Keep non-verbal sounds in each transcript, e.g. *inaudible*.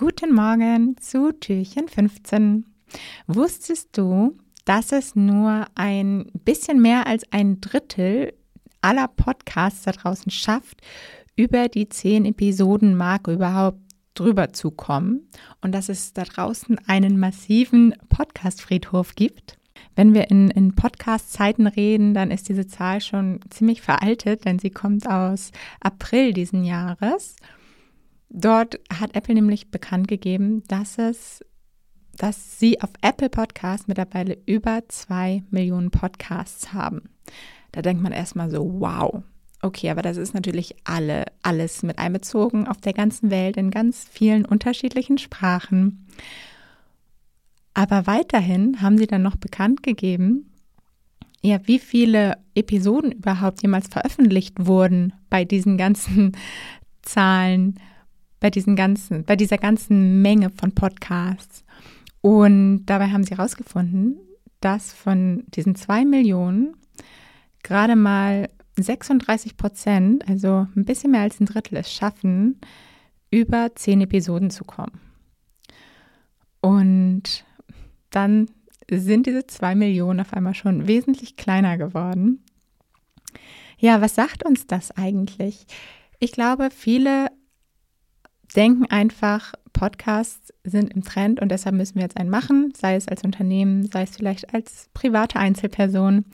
Guten Morgen zu Türchen 15. Wusstest du, dass es nur ein bisschen mehr als ein Drittel aller Podcasts da draußen schafft, über die 10 Episoden Marke überhaupt drüber zu kommen und dass es da draußen einen massiven Podcast-Friedhof gibt? Wenn wir in, in Podcast-Zeiten reden, dann ist diese Zahl schon ziemlich veraltet, denn sie kommt aus April diesen Jahres. Dort hat Apple nämlich bekannt gegeben, dass es dass sie auf Apple Podcasts mittlerweile über zwei Millionen Podcasts haben. Da denkt man erstmal so, wow. Okay, aber das ist natürlich alle, alles mit einbezogen auf der ganzen Welt in ganz vielen unterschiedlichen Sprachen. Aber weiterhin haben sie dann noch bekannt gegeben, ja, wie viele Episoden überhaupt jemals veröffentlicht wurden bei diesen ganzen *laughs* Zahlen, bei diesen ganzen, bei dieser ganzen Menge von Podcasts. Und dabei haben sie herausgefunden, dass von diesen zwei Millionen gerade mal 36 Prozent, also ein bisschen mehr als ein Drittel, es schaffen, über zehn Episoden zu kommen. Und dann sind diese zwei Millionen auf einmal schon wesentlich kleiner geworden. Ja, was sagt uns das eigentlich? Ich glaube, viele denken einfach, Podcasts sind im Trend und deshalb müssen wir jetzt einen machen, sei es als Unternehmen, sei es vielleicht als private Einzelperson.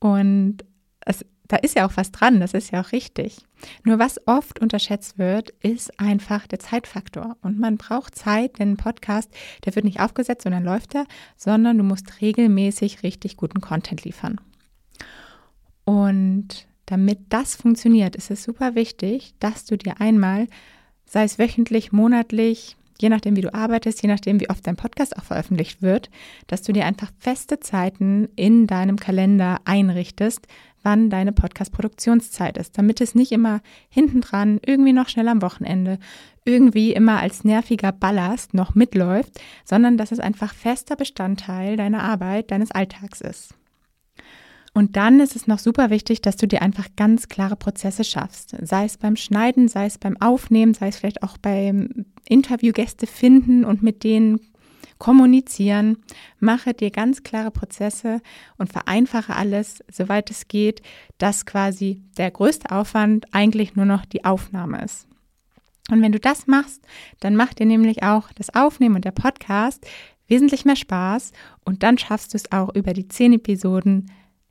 Und es, da ist ja auch was dran, das ist ja auch richtig. Nur was oft unterschätzt wird, ist einfach der Zeitfaktor. Und man braucht Zeit, denn ein Podcast, der wird nicht aufgesetzt und dann läuft er, sondern du musst regelmäßig richtig guten Content liefern. Und damit das funktioniert, ist es super wichtig, dass du dir einmal sei es wöchentlich, monatlich, je nachdem, wie du arbeitest, je nachdem, wie oft dein Podcast auch veröffentlicht wird, dass du dir einfach feste Zeiten in deinem Kalender einrichtest, wann deine Podcast-Produktionszeit ist, damit es nicht immer hintendran, irgendwie noch schnell am Wochenende, irgendwie immer als nerviger Ballast noch mitläuft, sondern dass es einfach fester Bestandteil deiner Arbeit, deines Alltags ist. Und dann ist es noch super wichtig, dass du dir einfach ganz klare Prozesse schaffst. Sei es beim Schneiden, sei es beim Aufnehmen, sei es vielleicht auch beim Interviewgäste finden und mit denen kommunizieren. Mache dir ganz klare Prozesse und vereinfache alles, soweit es geht, dass quasi der größte Aufwand eigentlich nur noch die Aufnahme ist. Und wenn du das machst, dann macht dir nämlich auch das Aufnehmen und der Podcast wesentlich mehr Spaß und dann schaffst du es auch über die zehn Episoden